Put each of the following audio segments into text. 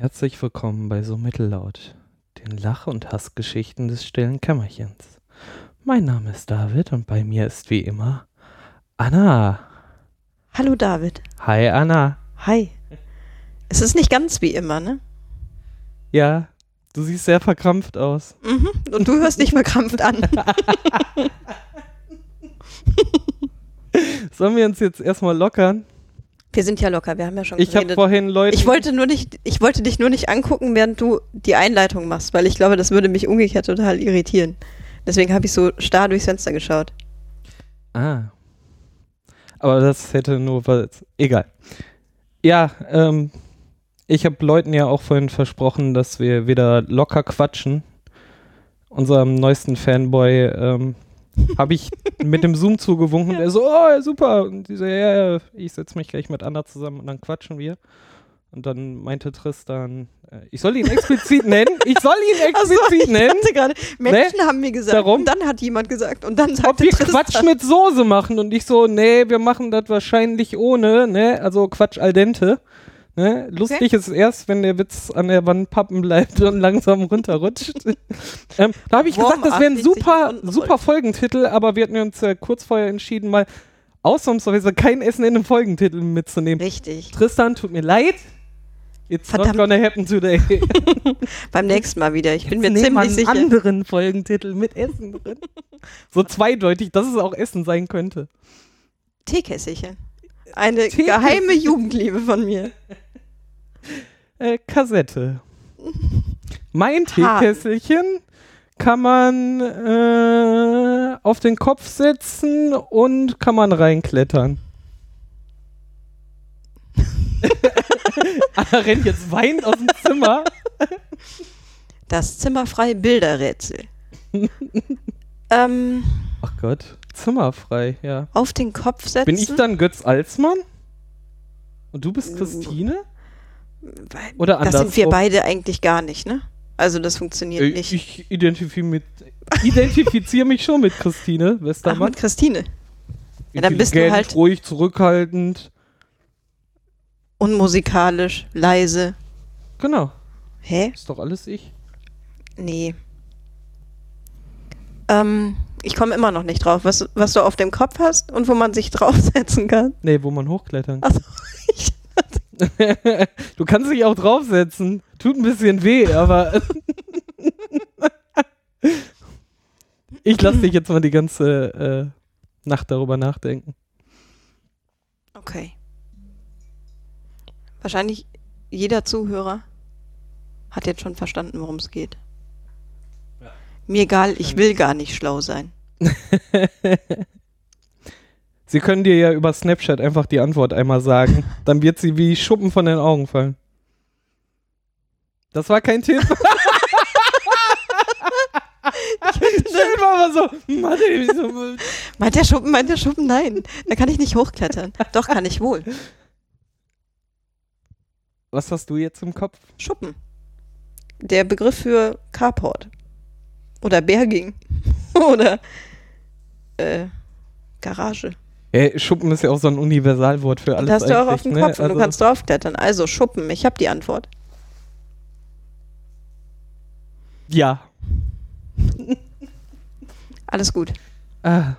Herzlich willkommen bei So Mittellaut, den Lach- und Hassgeschichten des stillen Kämmerchens. Mein Name ist David und bei mir ist wie immer Anna. Hallo David. Hi Anna. Hi. Es ist nicht ganz wie immer, ne? Ja, du siehst sehr verkrampft aus. Mhm. Und du hörst dich verkrampft an. Sollen wir uns jetzt erstmal lockern? Wir sind ja locker, wir haben ja schon Ich habe geredet. vorhin Leute. Ich wollte nur nicht, ich wollte dich nur nicht angucken, während du die Einleitung machst, weil ich glaube, das würde mich umgekehrt total irritieren. Deswegen habe ich so starr durchs Fenster geschaut. Ah. Aber das hätte nur was. Egal. Ja, ähm, ich habe Leuten ja auch vorhin versprochen, dass wir wieder locker quatschen. Unserem neuesten Fanboy ähm, habe ich mit dem Zoom zugewunken und er so, oh, super. Und die so, ja, ja, ich setze mich gleich mit Anna zusammen und dann quatschen wir. Und dann meinte Tristan, äh, ich soll ihn explizit nennen. Ich soll ihn so, explizit ich nennen. dachte gerade, Menschen haben mir gesagt, Darum? und dann hat jemand gesagt, und dann ob sagte wir Tristan, Quatsch mit Soße machen und ich so, nee, wir machen das wahrscheinlich ohne, ne, also Quatsch al dente. Ne? Lustig ist erst, wenn der Witz an der Wand pappen bleibt und langsam runterrutscht. ähm, da habe ich Warm gesagt, das wäre ein 80 super, super Folgentitel, aber wir hatten uns ja kurz vorher entschieden, mal ausnahmsweise kein Essen in den Folgentitel mitzunehmen. Richtig. Tristan, tut mir leid. It's Verdammt. not gonna happen today. Beim nächsten Mal wieder. Ich bin mir ziemlich einen sicher. anderen Folgentitel mit Essen drin. so zweideutig, dass es auch Essen sein könnte. Teekesselchen. Eine Teekesselchen. geheime Jugendliebe von mir. Äh, Kassette. Mein. Teekesselchen kann man äh, auf den Kopf setzen und kann man reinklettern. Anna rennt jetzt weinend aus dem Zimmer. Das zimmerfrei Bilderrätsel. ähm, Ach Gott, zimmerfrei, ja. auf den Kopf setzen. Bin ich dann Götz Alsmann? Und du bist Christine? Weil- Oder Das sind wir beide eigentlich gar nicht, ne? Also das funktioniert Äh, nicht. Ich identifiziere mit, identifiziere mich schon mit Christine Ach, Westermann. mit Christine. Ja, dann bist du halt- ruhig, zurückhaltend. Unmusikalisch, leise. Genau, Hä? ist doch alles ich. Nee. Ähm, ich komme immer noch nicht drauf, was, was du auf dem Kopf hast und wo man sich draufsetzen kann. Nee, wo man hochklettern Achso, ich, Du kannst dich auch draufsetzen. Tut ein bisschen weh, aber. ich lasse dich jetzt mal die ganze äh, Nacht darüber nachdenken. okay. Wahrscheinlich jeder Zuhörer hat jetzt schon verstanden, worum es geht. Mir egal, ich will gar nicht schlau sein. Sie können dir ja über Snapchat einfach die Antwort einmal sagen. Dann wird sie wie Schuppen von den Augen fallen. Das war kein Tipp. Schön war aber so. Mann, ey, so. Meint der Schuppen, meint der Schuppen? Nein, da kann ich nicht hochklettern. Doch, kann ich wohl. Was hast du jetzt im Kopf? Schuppen. Der Begriff für Carport. Oder Berging. Oder äh, Garage. Ey, Schuppen ist ja auch so ein Universalwort für alles. das hast du auch auf dem ne? Kopf und Also- du kannst draufklettern. Also Schuppen, ich habe die Antwort. Ja. Alles gut. Ah.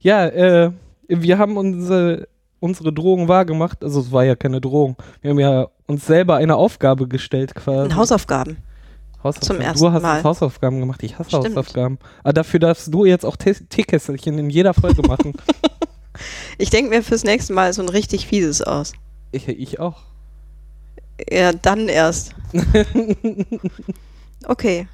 Ja, äh, wir haben unsere, unsere Drohung wahrgemacht. Also es war ja keine Drohung. Wir haben ja uns selber eine Aufgabe gestellt quasi. Hausaufgaben. Hausaufgaben. zum ersten du hast Mal. Hausaufgaben gemacht. Ich hasse Stimmt. Hausaufgaben. Aber dafür darfst du jetzt auch Te- Teekesselchen in jeder Folge machen. Ich denke mir fürs nächste Mal so ein richtig fieses aus. ich, ich auch. Ja, dann erst. Okay.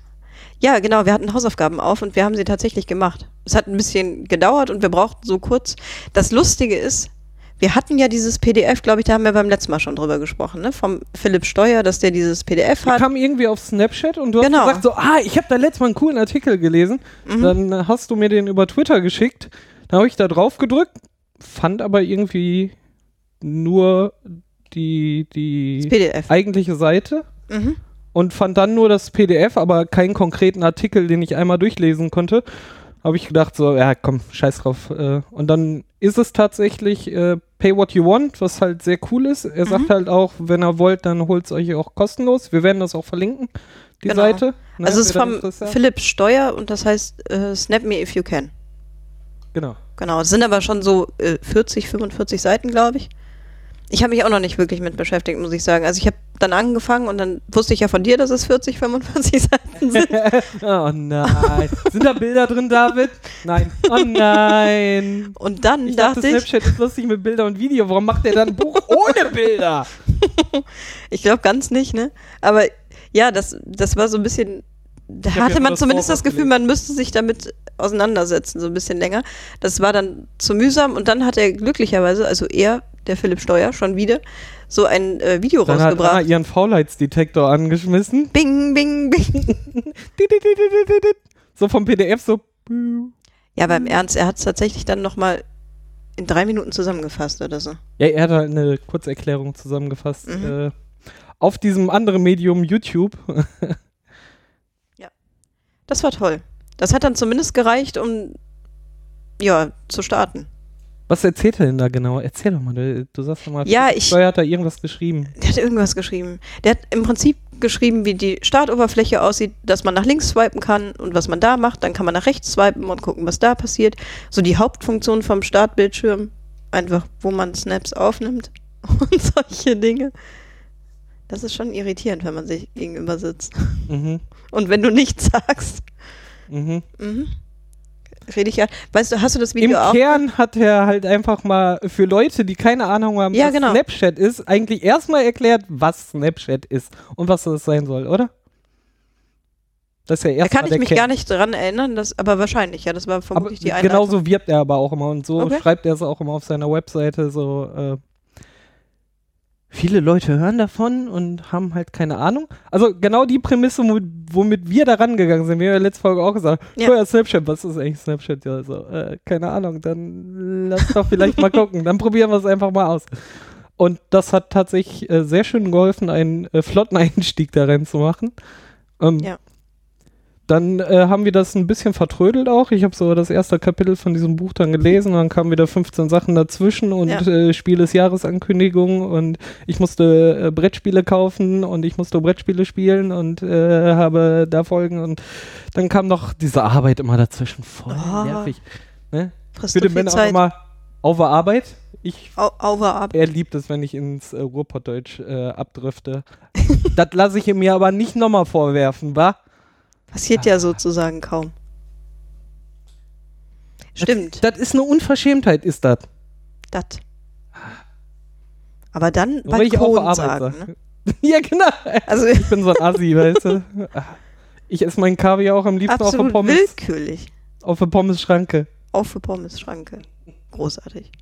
Ja, genau, wir hatten Hausaufgaben auf und wir haben sie tatsächlich gemacht. Es hat ein bisschen gedauert und wir brauchten so kurz. Das Lustige ist, wir hatten ja dieses PDF, glaube ich, da haben wir beim letzten Mal schon drüber gesprochen, ne? Vom Philipp Steuer, dass der dieses PDF Wir hat. kamen irgendwie auf Snapchat und du Genau. hast gesagt so, ah, ich habe da letztes Mal einen coolen Artikel gelesen. Mhm. Dann hast du mir den über Twitter geschickt. Dann habe ich da drauf gedrückt, fand aber irgendwie nur die, die PDF. eigentliche Seite Mhm. und fand dann nur das PDF, aber keinen konkreten Artikel, den ich einmal durchlesen konnte. Habe ich gedacht, so, ja, komm, scheiß drauf. Äh, und dann ist es tatsächlich äh, Pay What You Want, was halt sehr cool ist. Er Mhm. sagt halt auch, wenn ihr wollt, dann holt es euch auch kostenlos. Wir werden das auch verlinken, die Genau. Seite. ne, also es ist vom. Philipp Steuer und das heißt äh, Snap Me If You Can. Genau. Genau, es sind aber schon so äh, 40, 45 Seiten, glaube ich. Ich habe mich auch noch nicht wirklich mit beschäftigt, muss ich sagen. Also ich habe dann angefangen und dann wusste ich ja von dir, dass es 40, 45 Seiten sind. oh nein. Sind da Bilder drin, David? Nein. Oh nein. Und dann Ich dachte, dachte ich, Snapchat ist lustig mit Bilder und Video. Warum macht er dann ein Buch ohne Bilder? ich glaube ganz nicht, ne? Aber ja, das, das war so ein bisschen, da hatte man zumindest das Gefühl, man müsste sich damit auseinandersetzen, so ein bisschen länger. Das war dann zu mühsam und dann hat er glücklicherweise, also er, der Philipp Steuer, schon wieder, so ein äh, Video Dann hat rausgebracht. Anna ihren Faulheitsdetektor angeschmissen. Bing, bing, bing. So vom PDF so. Ja, aber im Ernst, er hat es tatsächlich dann nochmal in drei Minuten zusammengefasst oder so. Ja, er hat halt eine Kurzerklärung zusammengefasst. Mhm. Äh, auf diesem anderen Medium YouTube. Das war toll. Das hat dann zumindest gereicht, um ja, zu starten. Was erzählt er denn da genau? Erzähl doch mal. Du, du sagst doch mal, Ja, ich- Steuer hat da irgendwas geschrieben. Der hat irgendwas geschrieben. Der hat im Prinzip geschrieben, wie die Startoberfläche aussieht, dass man nach links swipen kann und was man da macht. Dann kann man nach rechts swipen und gucken, was da passiert. So die Hauptfunktion vom Startbildschirm. Einfach, wo man Snaps aufnimmt und solche Dinge. Das ist schon irritierend, wenn man sich gegenüber sitzt. Mhm. Und wenn du nichts sagst, Mhm. mhm. rede ich ja. Weißt du, hast du das Im Video auch? Kern hat er halt einfach mal für Leute, die keine Ahnung haben, Ja, was genau. Snapchat ist, eigentlich erstmal erklärt, was Snapchat ist und was das sein soll, oder? Das ist ja Da erstmal kann ich mich Kern. gar nicht dran erinnern, das, aber wahrscheinlich, ja, das war Aber vermutlich die Einleitung. genauso wirbt er aber auch immer und so Okay. schreibt er es auch immer auf seiner Webseite so äh, viele Leute hören davon und haben halt keine Ahnung. Also genau die Prämisse, womit, wir da rangegangen sind. Wir haben ja letzte Folge auch gesagt, Ja. ja. Snapchat, was ist eigentlich Snapchat? Ja, so, äh, keine Ahnung, dann lass doch vielleicht mal gucken. Dann probieren wir es einfach mal aus. Und das hat tatsächlich äh, sehr schön geholfen, einen äh, flotten Einstieg da reinzumachen. Ähm, Ja. Dann äh, haben wir das ein bisschen vertrödelt auch. Ich habe so das erste Kapitel von diesem Buch dann gelesen, dann kamen wieder 15 Sachen dazwischen und Ja. äh, Spiel des Jahresankündigung und ich musste äh, Brettspiele kaufen und ich musste Brettspiele spielen und äh, habe da Folgen und dann kam noch diese Arbeit immer dazwischen. Voll Oh. nervig. Ne? Bitte Ben auch mal auf der Arbeit. Ich Au er liebt es, wenn ich ins äh, Ruhrpottdeutsch äh, abdrifte. das lasse ich ihm mir aber nicht nochmal vorwerfen, wa? Passiert ja sozusagen kaum. Stimmt, Das ist eine Unverschämtheit, ist das. das. Aber dann weil ich der Arbeit sagen. sag. Ne? ja, genau. Also Ich bin so ein Assi, weißt du. Ich esse meinen Kaviar auch am liebsten auf der absolut Pommes, willkürlich. auf der Pommes-Schranke. Auf für Pommes-Schranke. Großartig.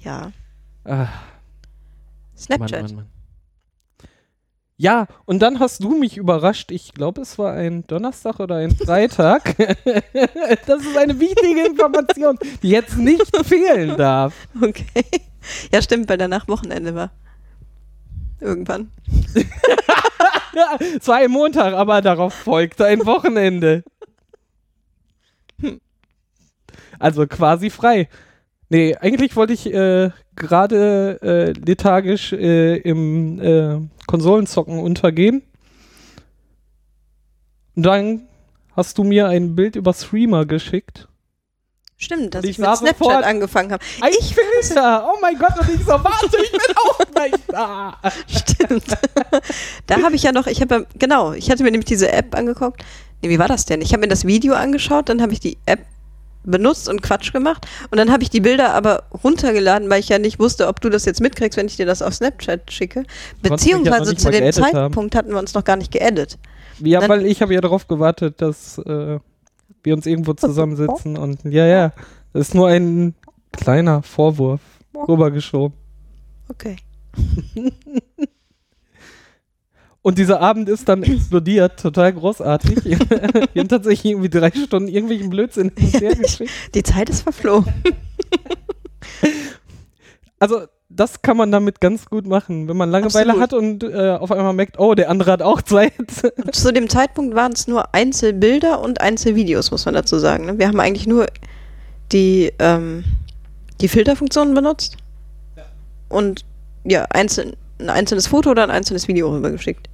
Ja. Ah, Snapchat. Mann, Mann, Mann. Ja, und dann hast du mich überrascht. Ich glaube, es war ein Donnerstag oder ein Freitag. das ist eine wichtige Information, die jetzt nicht fehlen darf. Okay. Ja, stimmt, weil danach Wochenende war. Irgendwann. Es war ein Montag, aber darauf folgte ein Wochenende. Also quasi frei. Nee, eigentlich wollte ich äh, gerade äh, lethargisch äh, im äh, Konsolenzocken untergehen. Und dann hast du mir ein Bild über Streamer geschickt. Stimmt, dass ich, ich mit Snapchat sofort- angefangen habe. Ich bin da! Oh mein Gott, und ich so, warte, ich bin auch gleich da! Stimmt. da habe ich ja noch, ich habe genau, ich hatte mir nämlich diese App angeguckt. Nee, wie war das denn? Ich habe mir das Video angeschaut, dann habe ich die App benutzt und Quatsch gemacht und dann habe ich die Bilder aber runtergeladen, weil ich ja nicht wusste, ob du das jetzt mitkriegst, wenn ich dir das auf Snapchat schicke. Beziehungsweise zu dem haben. Zeitpunkt hatten wir uns noch gar nicht geaddet. Ja, Dann- weil ich habe ja darauf gewartet, dass äh, wir uns irgendwo zusammensitzen und ja, ja, das ist nur ein kleiner Vorwurf rübergeschoben. Okay. Und dieser Abend ist dann explodiert, total großartig. wir haben tatsächlich irgendwie drei Stunden irgendwelchen Blödsinn. Die Zeit ist verflogen. Also, das kann man damit ganz gut machen, wenn man Langeweile Absolut. hat und äh, auf einmal merkt, oh, der andere hat auch Zeit. Zu dem Zeitpunkt waren es nur Einzelbilder und Einzelvideos, muss man dazu sagen. ne? Wir haben eigentlich nur die, ähm, die Filterfunktion benutzt und ja, einzeln, ein einzelnes Foto oder ein einzelnes Video rübergeschickt.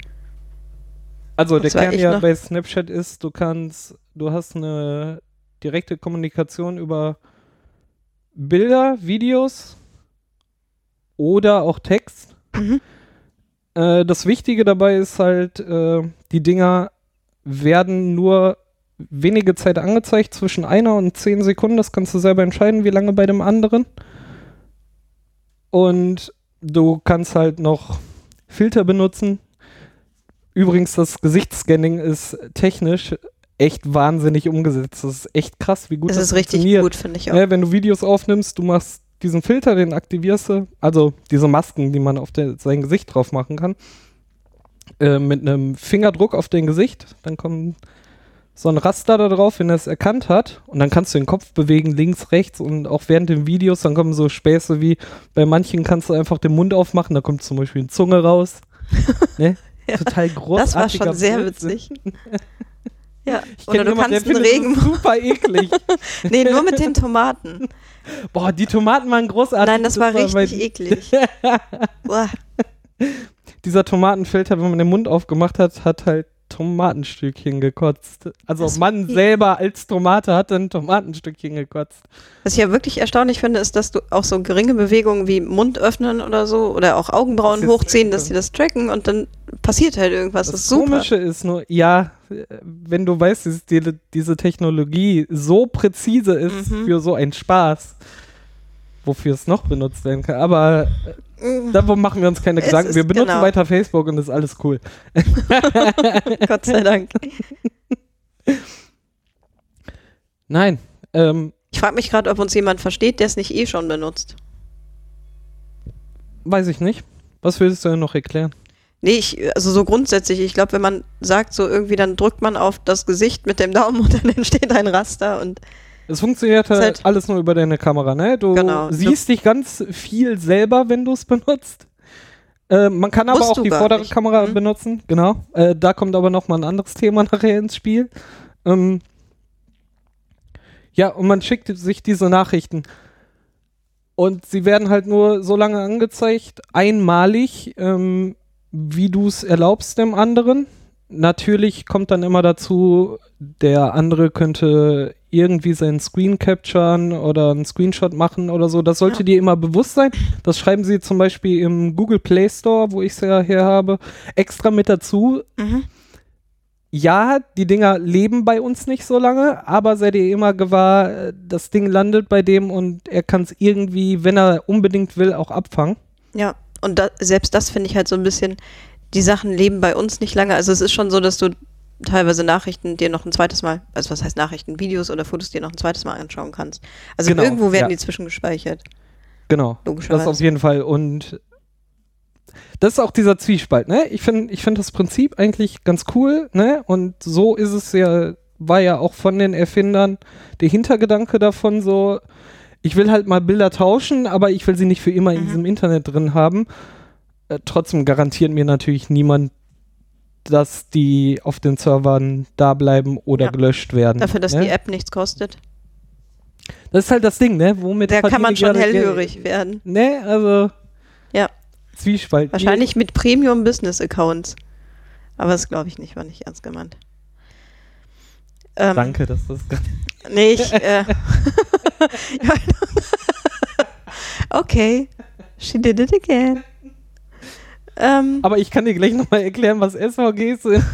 Also der Kern ja bei Snapchat ist, du kannst, du hast eine direkte Kommunikation über Bilder, Videos oder auch Text. Mhm. Äh, das Wichtige dabei ist halt, äh, die Dinger werden nur wenige Zeit angezeigt, zwischen einer und zehn Sekunden. Das kannst du selber entscheiden, wie lange bei dem anderen. Und du kannst halt noch Filter benutzen. Übrigens, das Gesichtsscanning ist technisch echt wahnsinnig umgesetzt. Das ist echt krass, wie gut Das das, ist richtig gut, finde ich auch. Ja, wenn du Videos aufnimmst, du machst diesen Filter, den aktivierst du, also diese Masken, die man auf der, sein Gesicht drauf machen kann, äh, mit einem Fingerdruck auf dein Gesicht, dann kommt so ein Raster da drauf, wenn er es erkannt hat und dann kannst du den Kopf bewegen, links, rechts und auch während den Videos, dann kommen so Späße wie, bei manchen kannst du einfach den Mund aufmachen, da kommt zum Beispiel eine Zunge raus. ne? Ja, Total großartig. Das war schon sehr witzig. ja, Ich oder du jemanden, der kannst einen das Regen. super eklig. Nee, nur mit den Tomaten. Boah, die Tomaten waren großartig. Nein, das war bei- richtig eklig. Boah. dieser Tomatenfilter, wenn man den Mund aufgemacht hat, hat halt Tomatenstückchen gekotzt. Also Das- Mann selber als Tomate hat ein Tomatenstückchen gekotzt. Was ich ja wirklich erstaunlich finde, ist, dass du auch so geringe Bewegungen wie Mund öffnen oder so oder auch Augenbrauen Das hochziehen, dass die das tracken und dann passiert halt irgendwas. Das, Das ist super. Komische ist nur, ja, wenn du weißt, dass die, diese Technologie so präzise ist Mhm. für so einen Spaß, wofür es noch benutzt werden kann. Aber Mhm. darum machen wir uns keine Es Gedanken. Wir benutzen genau. weiter Facebook und ist alles cool. Gott sei Dank. Nein, ähm, Ich frage mich gerade, ob uns jemand versteht, der es nicht eh schon benutzt. weiß ich nicht. Was willst du denn noch erklären? Nee, ich, also so grundsätzlich, ich glaube, wenn man sagt, so irgendwie, dann drückt man auf das Gesicht mit dem Daumen und dann entsteht ein Raster und Es funktioniert halt, halt- alles nur über deine Kamera, ne? Du Genau. siehst dich ganz viel selber, wenn du es benutzt. Äh, man kann aber auch du die vordere nicht. Kamera Mhm. benutzen, genau. Äh, da kommt aber noch mal ein anderes Thema nachher ins Spiel. Ähm, ja, und man schickt sich diese Nachrichten. Und sie werden halt nur so lange angezeigt, einmalig, ähm, wie du es erlaubst dem anderen. Natürlich kommt dann immer dazu, der andere könnte irgendwie seinen Screen capturen oder einen Screenshot machen oder so. Das sollte Ja. dir immer bewusst sein. Das schreiben sie zum Beispiel im Google Play Store, wo ich es ja her habe, extra mit dazu. mhm. Ja, die Dinger leben bei uns nicht so lange, aber sei dir immer gewahr, das Ding landet bei dem und er kann es irgendwie, wenn er unbedingt will, auch abfangen. ja. Und da, selbst das finde ich halt so ein bisschen, die Sachen leben bei uns nicht lange. Also es ist schon so, dass du teilweise Nachrichten dir noch ein zweites Mal, also was heißt Nachrichten, Videos oder Fotos dir noch ein zweites Mal anschauen kannst. Also Genau, irgendwo werden ja. die zwischengespeichert, Genau. Das auf jeden Fall. Und das ist auch dieser Zwiespalt, ne? Ich finde ich find das Prinzip eigentlich ganz cool, ne? Und so ist es ja, war ja auch von den Erfindern der Hintergedanke davon so, ich will halt mal Bilder tauschen, aber ich will sie nicht für immer in Mhm. diesem Internet drin haben. Äh, trotzdem garantiert mir natürlich niemand, dass die auf den Servern da bleiben oder Ja. gelöscht werden. Dafür, dass ne? die App nichts kostet. Das ist halt das Ding, ne? Womit Da kann man schon hellhörig werden. Ne, also. Ja. Zwiespalt. Wahrscheinlich mit Premium-Business-Accounts. Aber das glaube ich nicht, war nicht ernst gemeint. Ähm, Danke, dass das. Nee, ich. Äh, okay. She did it again. Ähm, Aber ich kann dir gleich nochmal erklären, was SVGs sind.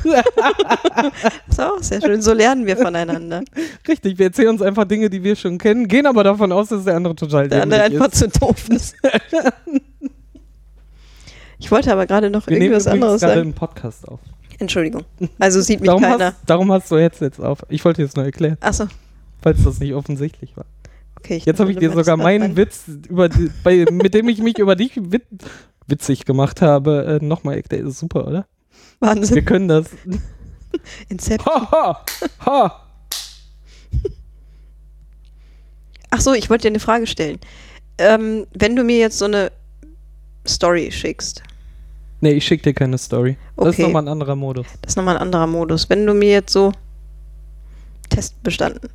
ist auch sehr schön. So lernen wir voneinander. Richtig, wir erzählen uns einfach Dinge, die wir schon kennen, gehen aber davon aus, dass der andere total Der andere einfach ist. zu doof ist. Ich wollte aber gerade noch Wir irgendwas anderes gerade sagen. einen Podcast auf. Entschuldigung. Also sieht mich Darum keiner. hast, darum hast du jetzt jetzt auf. Ich wollte jetzt nur erklären, Achso, falls das nicht offensichtlich war. okay. ich Jetzt habe ich dir sogar meinen. Witz, über die, bei, mit dem ich mich über dich wit, witzig gemacht habe, äh, nochmal erklärt. Ist super, oder? Wir Wahnsinn. können das. Inception. Ha, ha, ha. Ach so, ich wollte dir eine Frage stellen. Ähm, wenn du mir jetzt so eine Story schickst, Nee, ich schicke dir keine Story. Das ist Okay. nochmal ein anderer Modus. das ist nochmal ein anderer Modus. Wenn du mir jetzt so Test bestanden.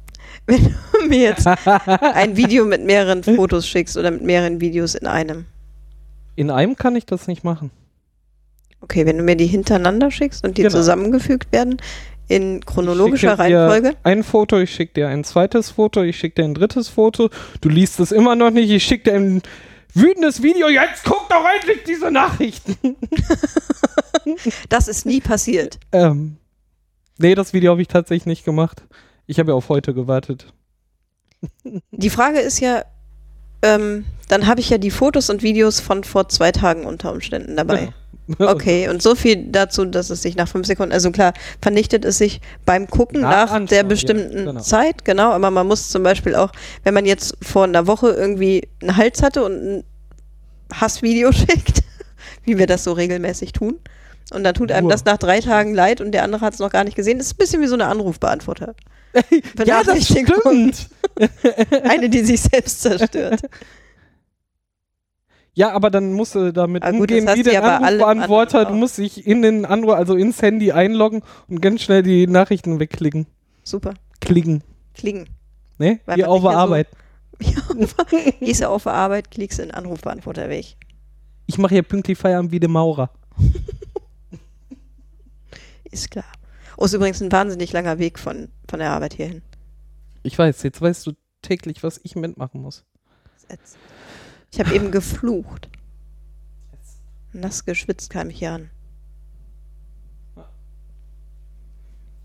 wenn du mir jetzt ein Video mit mehreren Fotos schickst oder mit mehreren Videos in einem. In einem kann ich das nicht machen. Okay, wenn du mir die hintereinander schickst und die Genau. zusammengefügt werden in chronologischer Ich schicke dir Reihenfolge. Ein Foto, ich schicke dir ein zweites Foto, ich schicke dir ein drittes Foto. Du liest es immer noch nicht, ich schicke dir ein wütendes Video. Jetzt guck doch endlich diese Nachrichten. Das ist nie passiert. Ähm, nee, das Video habe ich tatsächlich nicht gemacht. Ich habe ja auf heute gewartet. Die Frage ist ja, ähm, dann habe ich ja die Fotos und Videos von vor zwei Tagen unter Umständen dabei. Okay, und so viel dazu, dass es sich nach fünf Sekunden, also klar, vernichtet es sich beim Gucken Nach nach, der ja, bestimmten genau. Zeit, genau, aber man muss zum Beispiel auch, wenn man jetzt vor einer Woche irgendwie einen Hals hatte und ein Hassvideo schickt, wie wir das so regelmäßig tun, und dann tut einem das nach drei Tagen leid und der andere hat es noch gar nicht gesehen, das ist ein bisschen wie so eine Anrufbeantworter. ja, das stimmt. Eine, die sich selbst zerstört. Ja, aber dann musst du damit Ah, gut, umgehen, hast wie der ja Anrufbeantworter. Du musst dich in den Anruf, also ins Handy einloggen und ganz schnell die Nachrichten wegklicken. Super. Klicken. Klingen. Ne? Weil Wie man auf der so- Arbeit. Ja, gehst du auf der Arbeit, klickst in den Anrufbeantworter weg. Ich mache hier pünktlich Feierabend wie der Maurer. Ist klar. Oh, ist übrigens ein wahnsinnig langer Weg von, von der Arbeit hierhin. Ich weiß, jetzt weißt du täglich, was ich mitmachen muss. Ich habe eben geflucht. Nass geschwitzt kam ich hier an.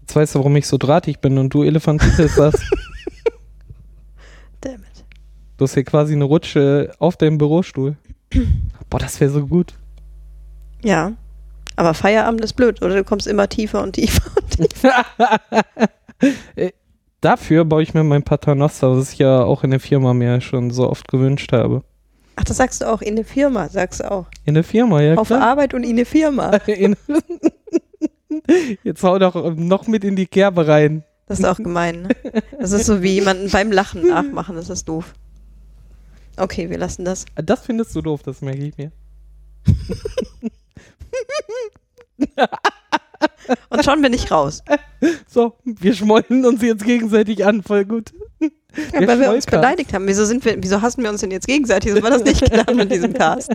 Jetzt weißt du, warum ich so drahtig bin und du elefantiert hast. Damn it. Du hast hier quasi eine Rutsche auf deinem Bürostuhl. Boah, das wäre so gut. Ja. Aber Feierabend ist blöd, oder? Du kommst immer tiefer und tiefer und tiefer. Äh, Dafür baue ich mir mein Paternoster, was ich ja auch in der Firma mir schon so oft gewünscht habe. Ach, das sagst du auch in der Firma, sagst du auch. In der Firma, ja Auf klar. Arbeit und in der Firma. In Jetzt hau doch noch mit in die Kerbe rein. Das ist auch gemein, ne? Das ist so wie jemanden beim Lachen nachmachen, das ist doof. Okay, wir lassen das. Das findest du doof, das merke ich mir. Und schon bin ich raus. So, wir schmollen uns jetzt gegenseitig an, voll gut. Ja, weil wir uns beleidigt haben. Wieso, sind wir, wieso hassen wir uns denn jetzt gegenseitig? So war das nicht klar mit diesem Cast.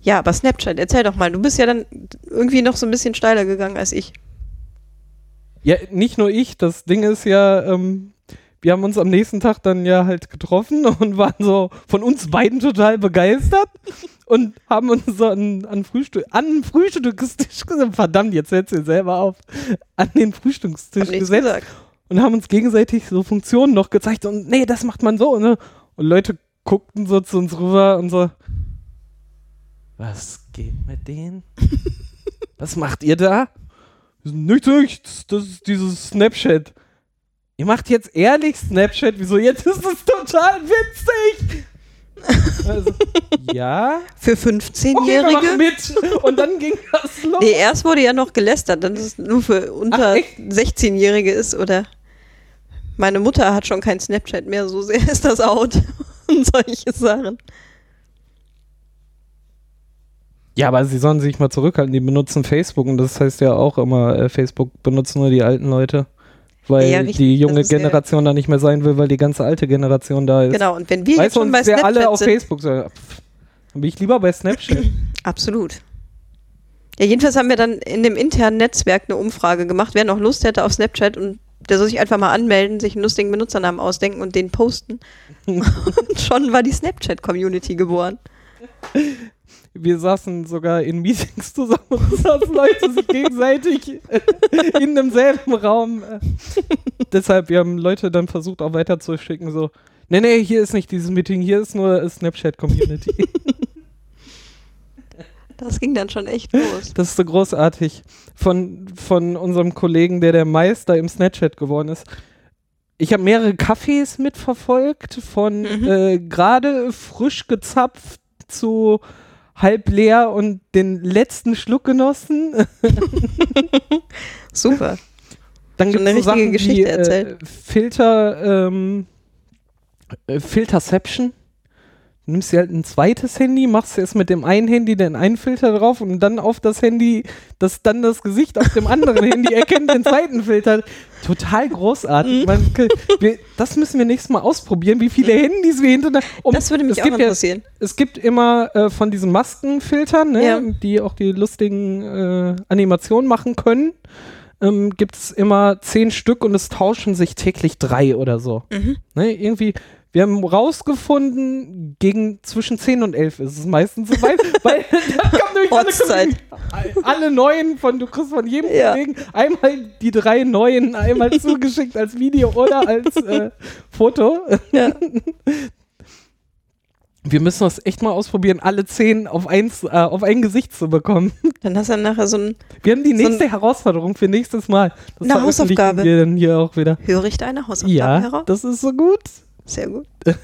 Ja, aber Snapchat, erzähl doch mal. Du bist ja dann irgendwie noch so ein bisschen steiler gegangen als ich. Ja, nicht nur ich, das Ding ist ja, ähm, wir haben uns am nächsten Tag dann ja halt getroffen und waren so von uns beiden total begeistert und haben uns so an, an Frühstück, an den Frühstückstisch gesetzt. Verdammt, jetzt setzt ihr selber auf. An den Frühstückstisch Hab gesetzt gesagt. und haben uns gegenseitig so Funktionen noch gezeigt und nee, das macht man so, ne? Und Leute guckten so zu uns rüber und so, was geht mit denen? was macht ihr da? Nichts, nichts, das ist dieses Snapchat. Ihr macht jetzt ehrlich Snapchat, wieso? Jetzt ist es total witzig. Also, ja, Für okay, wir machen 15-Jährige? mit. Und dann ging das los. nee, erst wurde ja noch gelästert, dass es nur für unter Ach, echt? 16-Jährige ist, oder? Meine Mutter hat schon kein Snapchat mehr, so sehr ist das out. Und solche Sachen. Ja, aber sie sollen sich mal zurückhalten. Die benutzen Facebook und das heißt ja auch immer, äh, Facebook benutzen nur die alten Leute. Weil Ja, die junge Generation da nicht mehr sein will, weil die ganze alte Generation da ist. Genau, und wenn wir jetzt Weißt bei wir Snapchat alle auf sind, Facebook pff, dann bin ich lieber bei Snapchat. Absolut. Ja, jedenfalls haben wir dann in dem internen Netzwerk eine Umfrage gemacht, wer noch Lust hätte auf Snapchat und der soll sich einfach mal anmelden, sich einen lustigen Benutzernamen ausdenken und den posten. und schon war die Snapchat-Community geboren. Wir saßen sogar in Meetings zusammen und saßen Leute sich gegenseitig in demselben Raum. Deshalb, wir haben Leute dann versucht auch weiterzuschicken, so, nee, nee, hier ist nicht dieses Meeting, hier ist nur Snapchat-Community. Das ging dann schon echt los. Das ist so großartig. Von, von unserem Kollegen, der der Meister im Snapchat geworden ist. Ich habe mehrere Cafés mitverfolgt, von Mhm. äh, gerade frisch gezapft zu halb leer und den letzten Schluck genossen. Super. Dann gibt es so richtige Sachen Geschichte wie, äh. Filter, ähm, äh, Filterception. Nimmst dir halt ein zweites Handy, machst erst mit dem einen Handy den einen Filter drauf und dann auf das Handy, das dann das Gesicht auf dem anderen Handy erkennt, den zweiten Filter. Total großartig. Mhm. Man, wir, das müssen wir nächstes Mal ausprobieren, wie viele Handys wir hintereinander. Um, das würde mich es auch gibt ja- interessieren. es gibt immer äh, von diesen Maskenfiltern, ne, Ja. die auch die lustigen äh, Animationen machen können, ähm, gibt es immer zehn Stück und es tauschen sich täglich drei oder so. Mhm. Ne, irgendwie, wir haben rausgefunden, gegen zwischen 10 und 11 ist es meistens so weit, weil da kommen nämlich alle. Kollegen- alle neuen von, du kriegst von jedem Ja. Kollegen einmal die drei neuen einmal zugeschickt als Video oder als äh, Foto. Ja. Wir müssen das echt mal ausprobieren, alle zehn auf, eins, äh, auf ein Gesicht zu bekommen. Dann hast du dann nachher so ein Wir haben die So nächste Herausforderung für nächstes Mal. Das Eine Hausaufgabe. wir dann hier auch wieder. Höre ich deine Hausaufgaben Ja, heraus? das ist so gut. Sehr gut.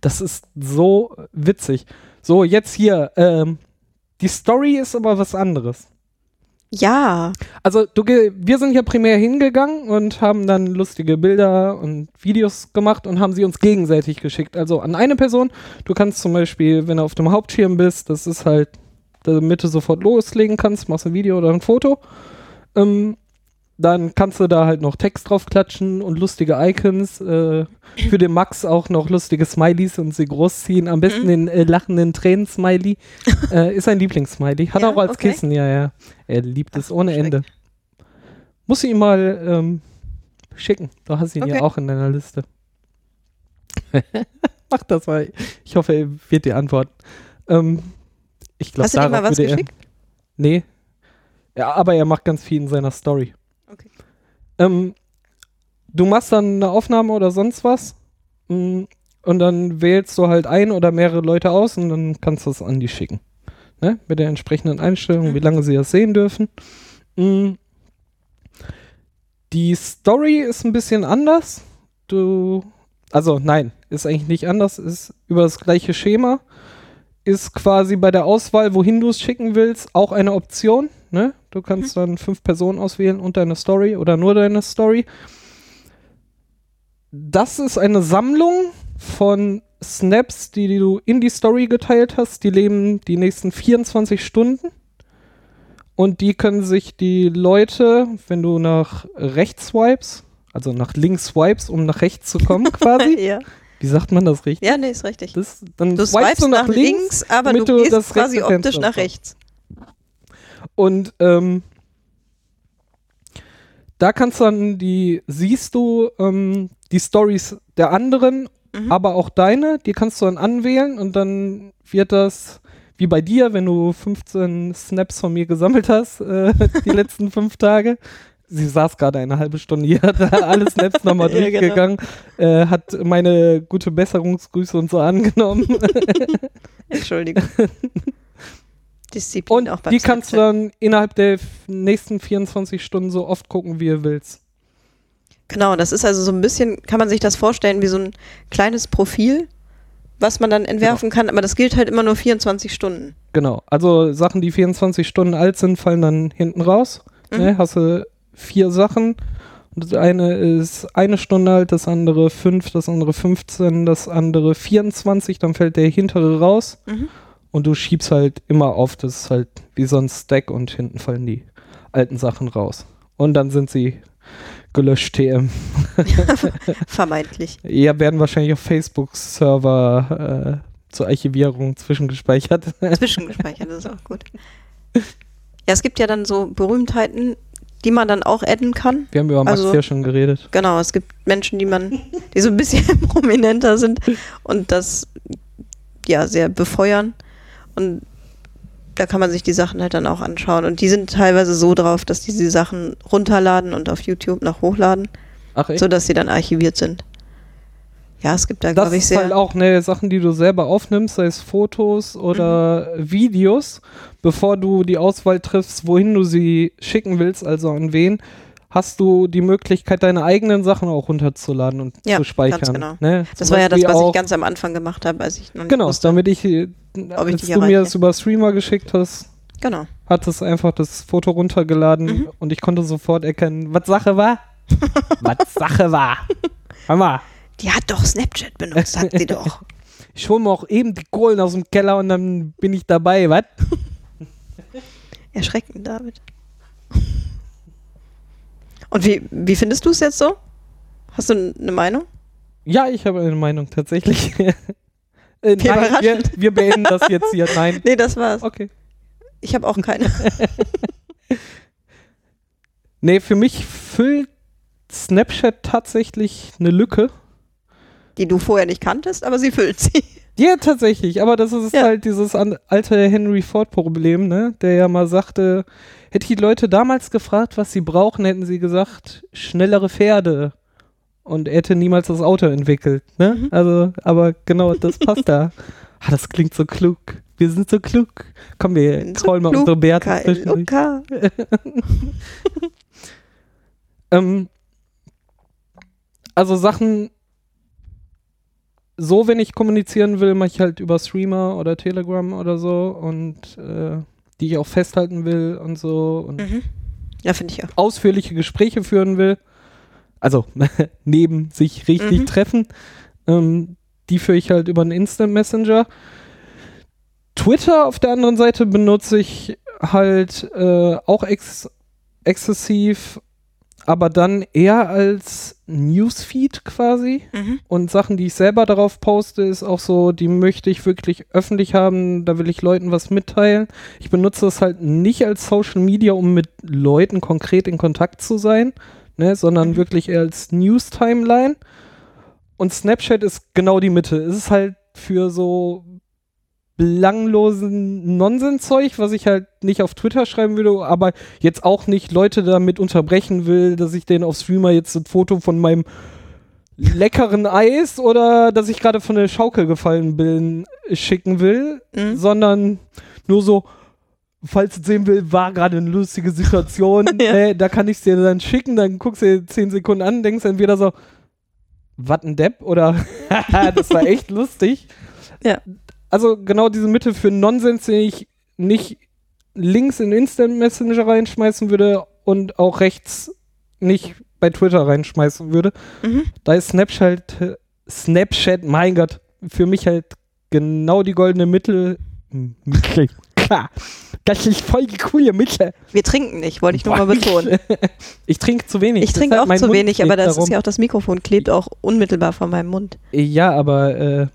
Das ist so witzig. So, jetzt hier. Ähm, die Story ist aber was anderes. Ja. Also, du, wir sind ja primär hingegangen und haben dann lustige Bilder und Videos gemacht und haben sie uns gegenseitig geschickt. Also an eine Person. Du kannst zum Beispiel, wenn du auf dem Hauptschirm bist, das ist halt, damit du sofort loslegen kannst, machst ein Video oder ein Foto. Ähm, dann kannst du da halt noch Text drauf klatschen und lustige Icons. Äh, für den Max auch noch lustige Smileys und sie großziehen. Am besten Mhm. den äh, lachenden Tränen-Smiley. äh, ist ein Lieblingssmiley. Hat Ja, auch als okay. Kissen, ja, ja. Er liebt es Ach, ohne schreck. Ende. Muss ich ihm mal ähm, schicken. Du hast ihn ja Okay. auch in deiner Liste. Mach das mal. Ich hoffe, er wird dir antworten. Ähm, ich glaube, Hast du dir mal was würde er. geschickt? Nee. Ja, aber er macht ganz viel in seiner Story. Okay. Ähm, du machst dann eine Aufnahme oder sonst was mm, und dann wählst du halt ein oder mehrere Leute aus und dann kannst du es an die schicken. Ne? Mit der entsprechenden Einstellung, Mhm. wie lange sie das sehen dürfen. Mm. Die Story ist ein bisschen anders. Du, also nein, ist eigentlich nicht anders, ist über das gleiche Schema. Ist quasi bei der Auswahl, wohin du es schicken willst, auch eine Option. Ne? Du kannst dann fünf Personen auswählen und deine Story oder nur deine Story. Das ist eine Sammlung von Snaps, die, die du in die Story geteilt hast. Die leben die nächsten 24 Stunden. Und die können sich die Leute, wenn du nach rechts swipes, also nach links swipes, um nach rechts zu kommen quasi. ja. Wie sagt man das richtig? ja, nee, ist richtig. Das, dann Du swipest swipest nach links, aber damit du du gehst das quasi optisch nach rechts. Und ähm, da kannst du dann die, siehst du ähm, die Stories der anderen, Mhm. aber auch deine, die kannst du dann anwählen und dann wird das wie bei dir, wenn du 15 Snaps von mir gesammelt hast, äh, die letzten fünf Tage. Sie saß gerade eine halbe Stunde hier, hat alle Snaps nochmal Ja, genau. durchgegangen, äh, hat meine gute Besserungsgrüße und so angenommen. Entschuldigung. Disziplin Und auch beim die kannst du dann innerhalb der nächsten 24 Stunden so oft gucken, wie du willst. Genau, das ist also so ein bisschen, kann man sich das vorstellen, wie so ein kleines Profil, was man dann entwerfen Genau. kann, aber das gilt halt immer nur 24 Stunden. Genau. Also Sachen, die 24 Stunden alt sind, fallen dann hinten raus. Mhm. Ne? Hast du vier Sachen. Und das eine ist eine Stunde alt, das andere fünf, das andere 15, das andere 24, dann fällt der hintere raus. Mhm. Und du schiebst halt immer auf, das ist halt wie so ein Stack und hinten fallen die alten Sachen raus. Und dann sind sie gelöscht TM. Vermeintlich. Ja, werden wahrscheinlich auf Facebook-Server äh, zur Archivierung zwischengespeichert. Zwischengespeichert, das ist auch gut. Ja, es gibt ja dann so Berühmtheiten, die man dann auch adden kann. Wir haben über Max Also- ja schon geredet. Genau, es gibt Menschen, die man, die so ein bisschen prominenter sind und das ja sehr befeuern. Und da kann man sich die Sachen halt dann auch anschauen. Und die sind teilweise so drauf, dass die die Sachen runterladen und auf YouTube noch hochladen, Ach echt? sodass sie dann archiviert sind. Ja, es gibt da, das glaube ich, ist sehr. halt auch ne, Sachen, die du selber aufnimmst, sei es Fotos oder Mhm. Videos, bevor du die Auswahl triffst, wohin du sie schicken willst, also an wen, hast du die Möglichkeit, deine eigenen Sachen auch runterzuladen und Ja, zu speichern. ganz genau. Ne? das Zum war ja das, was ich ganz am Anfang gemacht habe, als ich noch Genau, wusste. damit ich, äh, Ob ich als du mir das über Streamer geschickt hast, Genau. hat es einfach das Foto runtergeladen Mhm. und ich konnte sofort erkennen, was Sache war. was Sache war. Hammer. Die hat doch Snapchat benutzt, sagt sie doch. ich hole mir auch eben die Kohlen aus dem Keller und dann bin ich dabei, was? Erschreckend, David. Und wie, wie findest du es jetzt so? Hast du eine Meinung? Ja, ich habe eine Meinung tatsächlich. äh, nein, wir, wir beenden das jetzt hier. Nein. Nee, das war's. Okay. Ich habe auch keine. Nee, für mich füllt Snapchat tatsächlich eine Lücke. Die du vorher nicht kanntest, aber sie füllt sie. Ja, tatsächlich, aber das ist Ja. halt dieses alte Henry Ford-Problem, ne? Der ja mal sagte, hätte ich die Leute damals gefragt, was sie brauchen, hätten sie gesagt, schnellere Pferde. Und er hätte niemals das Auto entwickelt, ne? Mhm. Also, aber genau, das passt da. Ah, das klingt so klug. Wir sind so klug. Komm, wir Bin so callen mal klug, unsere Bärte. KLOK. Ähm, also Sachen, so wenn ich kommunizieren will, mache ich halt über Streamer oder Telegram oder so und äh, die ich auch festhalten will und so und Mhm. Ja, finde ich auch. ausführliche Gespräche führen will. Also neben sich richtig Mhm. treffen. Ähm, die führe ich halt über einen Instant Messenger. Twitter auf der anderen Seite benutze ich halt äh, auch ex exzessiv, aber dann eher als Newsfeed quasi. Mhm. Und Sachen, die ich selber darauf poste, ist auch so, die möchte ich wirklich öffentlich haben, da will ich Leuten was mitteilen. Ich benutze das halt nicht als Social Media, um mit Leuten konkret in Kontakt zu sein, ne, sondern Mhm. wirklich eher als News-Timeline. Und Snapchat ist genau die Mitte. Es ist halt für so belanglosen Nonsenszeug, was ich halt nicht auf Twitter schreiben würde, aber jetzt auch nicht Leute damit unterbrechen will, dass ich denen auf Streamer jetzt ein Foto von meinem leckeren Eis oder dass ich gerade von der Schaukel gefallen bin, schicken will, Mhm. sondern nur so, falls du sehen will, war gerade eine lustige Situation, Ja. äh, da kann ich es dir dann schicken, dann guckst du dir 10 Sekunden an, denkst entweder so, was ein Depp oder das war echt lustig. Ja. Also genau diese Mitte für Nonsens, den ich nicht links in Instant Messenger reinschmeißen würde und auch rechts nicht bei Twitter reinschmeißen würde. Mhm. Da ist Snapchat, Snapchat, mein Gott, für mich halt genau die goldene Mittel. Mittel. Klar. Das ist voll die coole Mitte. Wir trinken nicht, wollte ich nur mal betonen. Ich trinke zu wenig. Ich trinke auch zu Mund wenig, aber das ist darum. ja auch das Mikrofon klebt auch unmittelbar vor meinem Mund. Ja, aber äh,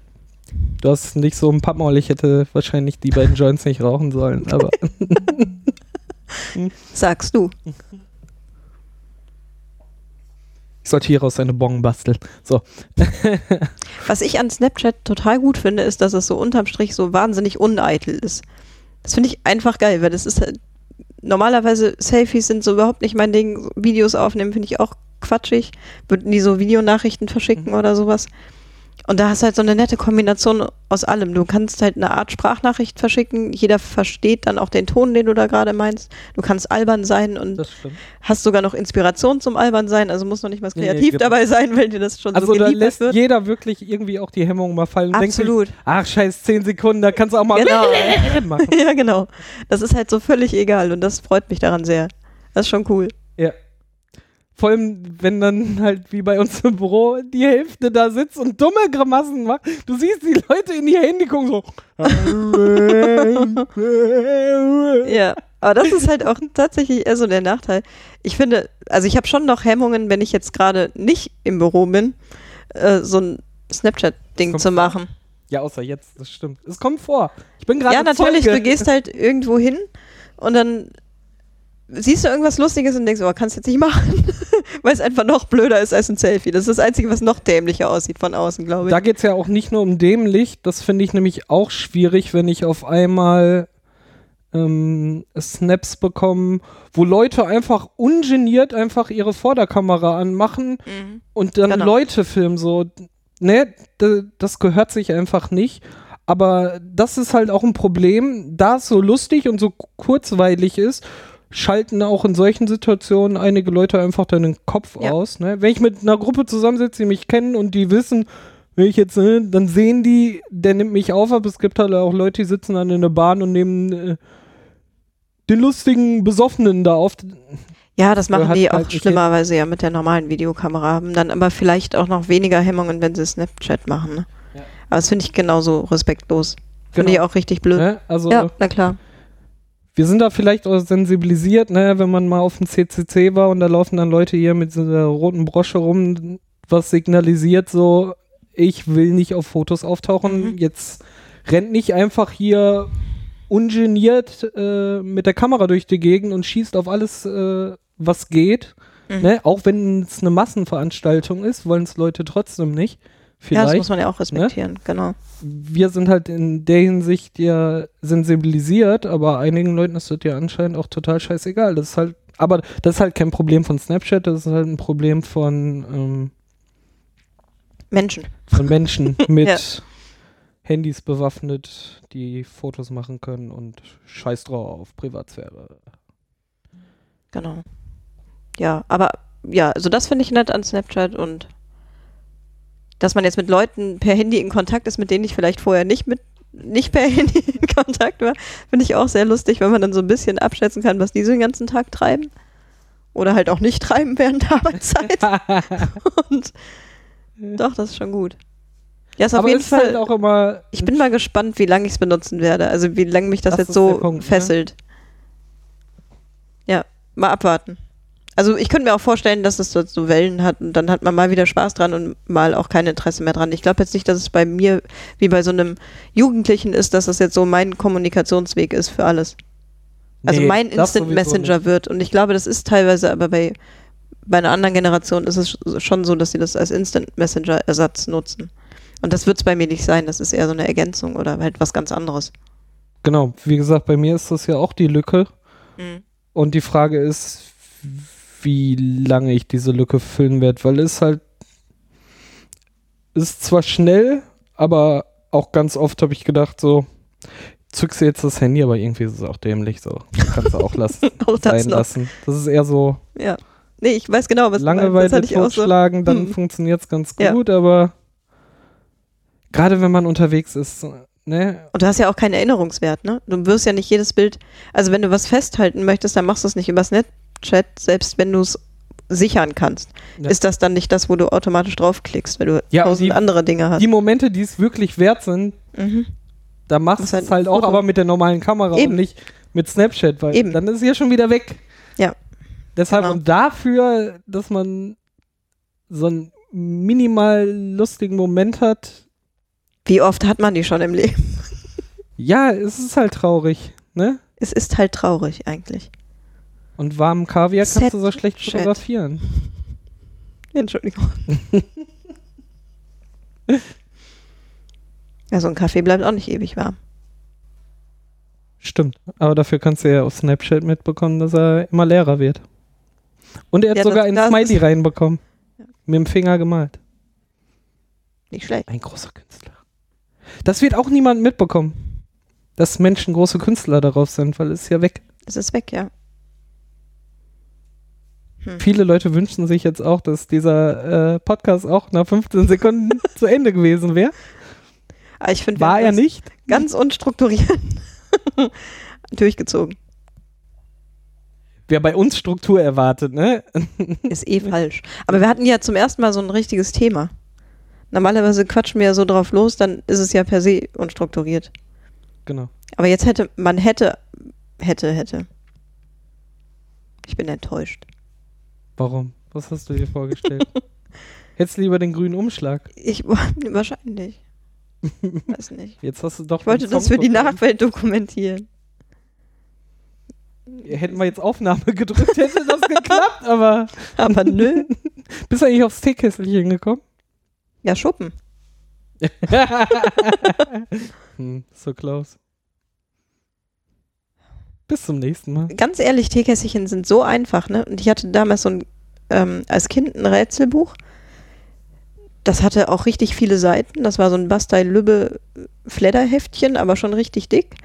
du hast nicht so ein Pappmaul. Ich hätte wahrscheinlich die beiden Joints nicht rauchen sollen. Aber Sagst du. ich sollte hieraus eine Bong basteln. So. Was ich an Snapchat total gut finde, ist, dass es so unterm Strich so wahnsinnig uneitel ist. Das finde ich einfach geil, weil das ist halt, normalerweise Selfies sind so überhaupt nicht mein Ding. Videos aufnehmen finde ich auch quatschig. Würden die so Videonachrichten verschicken oder sowas. Und da hast du halt so eine nette Kombination aus allem. Du kannst halt eine Art Sprachnachricht verschicken. Jeder versteht dann auch den Ton, den du da gerade meinst. Du kannst albern sein und hast sogar noch Inspiration zum albern sein. Also muss noch nicht mal Nee, kreativ genau. dabei sein, weil dir das schon Also so da geliefert lässt wird. jeder wirklich irgendwie auch die Hemmung mal fallen denkt sich, Absolut. ach scheiß 10 Sekunden, da kannst du auch mal Genau. machen. Ja, genau. Das ist halt so völlig egal und das freut mich daran sehr. Das ist schon cool. Ja. Vor allem, wenn dann halt wie bei uns im Büro die Hälfte da sitzt und dumme Grimassen macht. Du siehst die Leute in ihr Handy gucken so. Ja, aber das ist halt auch tatsächlich eher so der Nachteil. Ich finde, also ich habe schon noch Hemmungen, wenn ich jetzt gerade nicht im Büro bin, äh, so ein Snapchat-Ding zu machen. Ja, außer jetzt, das stimmt. Es kommt vor. Ich bin gerade Ja, natürlich, Zeuge. du gehst halt irgendwo hin und dann siehst du irgendwas Lustiges und denkst, oh, kannst jetzt nicht machen. Weil es einfach noch blöder ist als ein Selfie. Das ist das Einzige, was noch dämlicher aussieht von außen, glaube ich. Da geht es ja auch nicht nur um dämlich. Das finde ich nämlich auch schwierig, wenn ich auf einmal ähm, Snaps bekomme, wo Leute einfach ungeniert einfach ihre Vorderkamera anmachen Mhm. und dann Genau. Leute filmen. So, ne, das gehört sich einfach nicht. Aber das ist halt auch ein Problem, da es so lustig und so kurzweilig ist, schalten auch in solchen Situationen einige Leute einfach deinen Kopf Ja. aus. Ne? Wenn ich mit einer Gruppe zusammensitze, die mich kennen und die wissen, wenn ich jetzt, äh, dann sehen die, der nimmt mich auf, aber es gibt halt auch Leute, die sitzen dann in der Bahn und nehmen äh, den lustigen Besoffenen da auf. Ja, das machen die halt auch schlimmer, weil sie ja mit der normalen Videokamera haben. Dann aber vielleicht auch noch weniger Hemmungen, wenn sie Snapchat machen. Ne? Ja. Aber das finde ich genauso respektlos. Finde Genau. ich auch richtig blöd. Ne? Also Ja, na klar. Wir sind da vielleicht auch sensibilisiert, ne, wenn man mal auf dem CCC war und da laufen dann Leute hier mit so einer roten Brosche rum, was signalisiert so, ich will nicht auf Fotos auftauchen, Mhm. jetzt rennt nicht einfach hier ungeniert äh, mit der Kamera durch die Gegend und schießt auf alles, äh, was geht. Mhm. Ne? Auch wenn es eine Massenveranstaltung ist, wollen es Leute trotzdem nicht. Ja, das Vielleicht. muss man ja auch respektieren, genau. wir sind halt in der Hinsicht ja sensibilisiert, aber einigen Leuten ist das ja anscheinend auch total scheißegal. Das ist halt, aber das ist halt kein Problem von Snapchat, das ist halt ein Problem von, ähm, Menschen. von Menschen mit Ja. Handys bewaffnet, die Fotos machen können und scheiß drauf auf Privatsphäre. Genau. Ja, aber ja, also das finde ich nett an Snapchat und dass man jetzt mit Leuten per Handy in Kontakt ist, mit denen ich vielleicht vorher nicht mit nicht per Handy in Kontakt war, finde ich auch sehr lustig, wenn man dann so ein bisschen abschätzen kann, was die so den ganzen Tag treiben. Oder halt auch nicht treiben während der Arbeitszeit. und doch, das ist schon gut. Ja, ist auf aber jeden ist Fall. halt auch immer. ich bin mal gespannt, wie lange ich es benutzen werde. Also wie lange mich das, Das jetzt so Punkt, ne? fesselt. Ja, mal abwarten. Also ich könnte mir auch vorstellen, dass es dort so Wellen hat und dann hat man mal wieder Spaß dran und mal auch kein Interesse mehr dran. Ich glaube jetzt nicht, dass es bei mir wie bei so einem Jugendlichen ist, dass das jetzt so mein Kommunikationsweg ist für alles. Also Nee, mein Instant Messenger nicht. wird. Und ich glaube, das ist teilweise aber bei, bei einer anderen Generation ist es schon so, dass sie das als Instant Messenger Ersatz nutzen. Und das wird es bei mir nicht sein. Das ist eher so eine Ergänzung oder halt was ganz anderes. Genau, wie gesagt, bei mir ist das ja auch die Lücke. Und die Frage ist, wie lange ich diese Lücke füllen werde, weil es halt ist zwar schnell, aber auch ganz oft habe ich gedacht, so, zückst du jetzt das Handy, aber irgendwie ist es auch dämlich so. Kannst du auch lassen, Auch das sein noch. lassen. Das ist eher so Ja. Nee, ich weiß genau, was. Langeweile Das auch so. totschlagen, dann Hm. funktioniert es ganz Ja. gut, aber gerade wenn man unterwegs ist, ne? Und du hast ja auch keinen Erinnerungswert, ne? Du wirst ja nicht jedes Bild, also wenn du was festhalten möchtest, dann machst du es nicht übers Netchat, selbst wenn du es sichern kannst. Ja. Ist das dann nicht das, wo du automatisch draufklickst, weil du Ja, tausend die- andere Dinge hast? Die Momente, die es wirklich wert sind, Mhm. Da machst du es halt auch, aber mit der normalen Kamera Eben. und nicht mit Snapchat, weil Eben. dann ist es ja schon wieder weg. Ja. Deshalb Genau. und dafür, dass man so einen minimal lustigen Moment hat, Wie oft hat man die schon im Leben? ja, es ist halt traurig, ne? Es ist halt traurig eigentlich. Und warmen Kaviar kannst du so schlecht Chat. fotografieren. Entschuldigung. ja, so ein Kaffee bleibt auch nicht ewig warm. Stimmt. Aber dafür kannst du ja auf Snapchat mitbekommen, dass er immer leerer wird. Und er hat Ja, sogar ein Smiley reinbekommen. Mit dem Finger gemalt. Nicht schlecht. Ein großer Künstler. Das wird auch niemand mitbekommen, dass Menschen große Künstler darauf sind, weil es ist ja weg. Es ist weg, ja. Viele Leute wünschen sich jetzt auch, dass dieser äh, Podcast auch nach 15 Sekunden zu Ende gewesen wäre. Aber ich finde, War er nicht? Ganz unstrukturiert durchgezogen. Wer bei uns Struktur erwartet, ne? Ist eh falsch. Aber wir hatten ja zum ersten Mal so ein richtiges Thema. Normalerweise quatschen wir ja so drauf los, dann ist es ja per se unstrukturiert. Genau. Aber jetzt hätte, man hätte, hätte, hätte. Ich bin enttäuscht. Warum? Was hast du dir vorgestellt? Hättest du lieber den grünen Umschlag. Ich, wahrscheinlich. Weiß nicht. Jetzt hast du doch. Ich wollte das für die. Nachwelt dokumentieren. Hätten wir jetzt Aufnahme gedrückt, hätte das geklappt, aber. Aber nö. Bist du eigentlich aufs Teekesselchen gekommen? Ja, Schuppen. hm, so close. Bis zum nächsten Mal. Ganz ehrlich, Teekässchen sind so einfach, ne? Und ich hatte damals so ein, ähm, als Kind ein Rätselbuch. Das hatte auch richtig viele Seiten. Das war so ein Bastei Lübbe Fledderheftchen, aber schon richtig dick.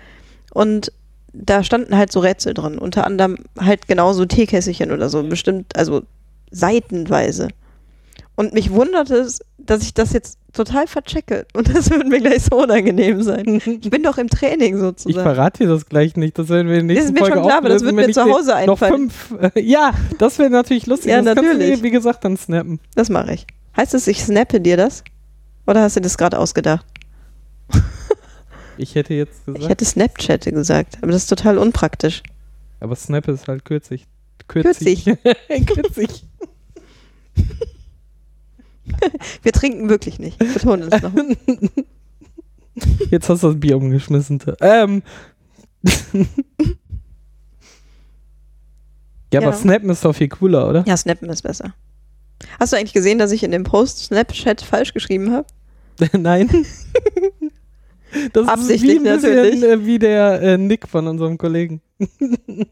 Und da standen halt so Rätsel drin. Unter anderem halt genauso Teekässchen oder so. Bestimmt, also seitenweise. Und mich wundert es, dass ich das jetzt total verchecke. Und das würde mir gleich so unangenehm sein. Ich bin doch im Training Ich sozusagen. verrate dir das gleich nicht. Das werden wir in der Das ist nächsten mir Folge schon klar, aber das wird mir ich zu Hause Noch einfallen. fünf. Äh, ja, das wäre natürlich lustig. Ja, das du natürlich. dir, wie gesagt, dann snappen. Das mache ich. Heißt es, ich snappe dir das? Oder hast du das gerade ausgedacht? Ich hätte jetzt Ich gesagt, hätte Snapchat gesagt, aber das ist total unpraktisch. aber Snap ist halt kürzlich. Kürzig. kürzig. Wir trinken wirklich nicht. Ich betone das noch. Jetzt hast du das Bier umgeschmissen. Ähm. ja, aber Ja. Snappen ist doch viel cooler, oder? Ja, Snappen ist besser. Hast du eigentlich gesehen, dass ich in dem Post Snapchat falsch geschrieben habe? Nein. Das Absichtlich ist wie bisschen, natürlich. äh, wie der äh, Nick von unserem Kollegen.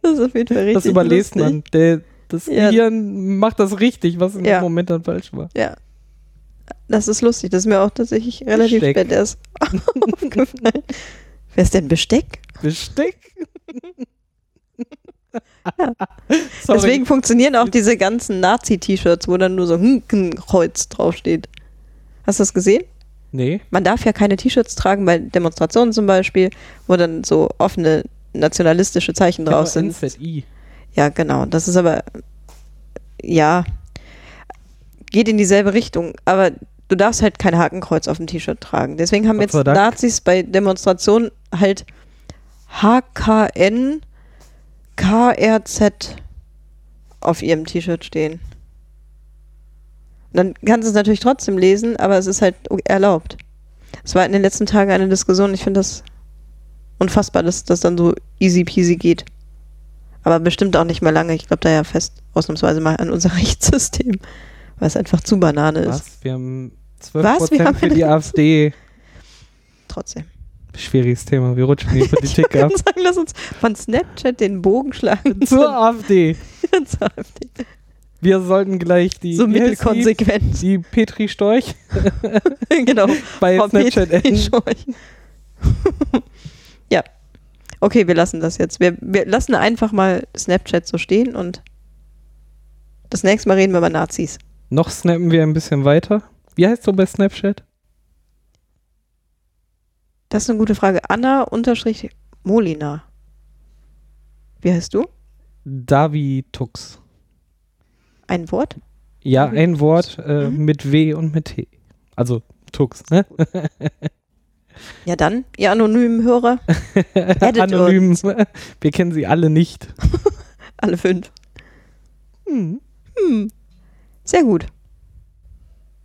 Das ist auf jeden Fall richtig. das überlässt lustig. man. Der, das Ja. Gehirn macht das richtig, was in Ja. dem Moment dann falsch war. Ja. Das ist lustig. Das ist mir auch tatsächlich relativ Besteck. spät erst aufgefallen. Wer ist denn Besteck? Besteck? Ja. Deswegen funktionieren auch diese ganzen Nazi-T-Shirts, wo dann nur so ein Kreuz draufsteht. Hast du das gesehen? Nee. Man darf ja keine T-Shirts tragen bei Demonstrationen zum Beispiel, wo dann so offene nationalistische Zeichen drauf sind. NZI. Ja, genau. Das ist aber, ja, geht in dieselbe Richtung. Aber du darfst halt kein Hakenkreuz auf dem T-Shirt tragen. Deswegen haben jetzt Dank. Nazis bei Demonstrationen halt HKN KRZ auf ihrem T-Shirt stehen. Dann kannst du es natürlich trotzdem lesen, aber es ist halt erlaubt. Es war in den letzten Tagen eine Diskussion. Ich finde das unfassbar, dass das dann so easy peasy geht. Aber bestimmt auch nicht mehr lange. Ich glaube da ja fest ausnahmsweise mal an unser Rechtssystem, weil es einfach zu Banane ist. Was? Wir haben 12% Was? Wir haben für die AfD. Trotzdem. Schwieriges Thema. Wir rutschen die Politik ab. sagen, lass uns von Snapchat den Bogen schlagen Zur AfD. zur AfD. Wir sollten gleich die, So heißt mittelkonsequent. die, Petri Storch genau. bei Frau Snapchat Petri. Schorch. ja. Okay, wir lassen das jetzt. Wir, wir lassen einfach mal Snapchat so stehen und das nächste Mal reden wir über Nazis. Noch snappen wir ein bisschen weiter. Wie heißt du bei Snapchat? Das ist eine gute Frage. Anna unterstrich Molina. Wie heißt du? Davitux. Ein Wort? Ja, Mhm. ein Wort äh, Mhm. mit W und mit T. Also Tux, ne? Ja dann, ihr anonymen Hörer, Anonym. Wir kennen sie alle nicht. alle fünf. Hm. Hm. Sehr gut.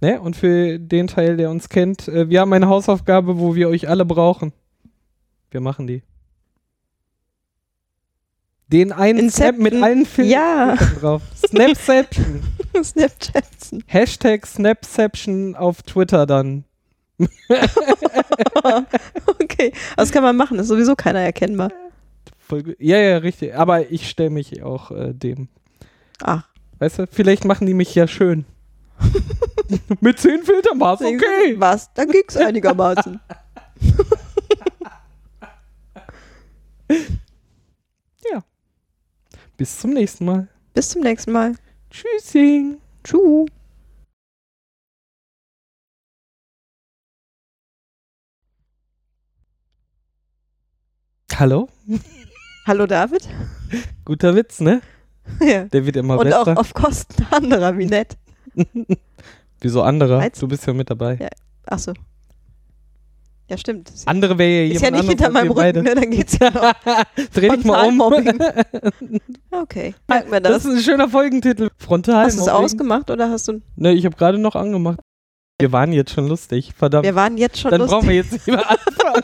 Ne? Und für den Teil, der uns kennt, äh, wir haben eine Hausaufgabe, wo wir euch alle brauchen. Wir machen die. Den einen Snap Inception. mit allen Filmen Ja. drauf. Snapception. Snapchat. Hashtag Snapception auf Twitter dann. okay, das kann man machen, ist sowieso keiner erkennbar. Ja, ja, richtig. Aber ich stelle mich auch äh, dem. Ach, Weißt du, vielleicht machen die mich ja schön. Mit 10 Filtern war's okay. Was? Da ging's einigermaßen. Bis zum nächsten Mal. Bis zum nächsten Mal. Tschüssing. Tschüss. Hallo? Hallo David. Guter Witz, ne? Ja. Der wird immer Und auch besser. auf Kosten anderer, wie nett. Wieso andere? Meinst Du bist ja mit dabei. Ja. Achso. Ja, stimmt. Andere wäre ja ist ja jemand nicht hinter meinem Rücken, ne? Dann geht's ja noch. Dreh dich mal um. Okay, merken wir Das das. ist ein schöner Folgentitel. Frontal. Hast du es ausgemacht oder hast du. Ne, ich habe gerade noch angemacht. Wir waren jetzt schon lustig. Verdammt. Wir waren jetzt schon Dann lustig. brauchen wir jetzt nicht mehr anfangen.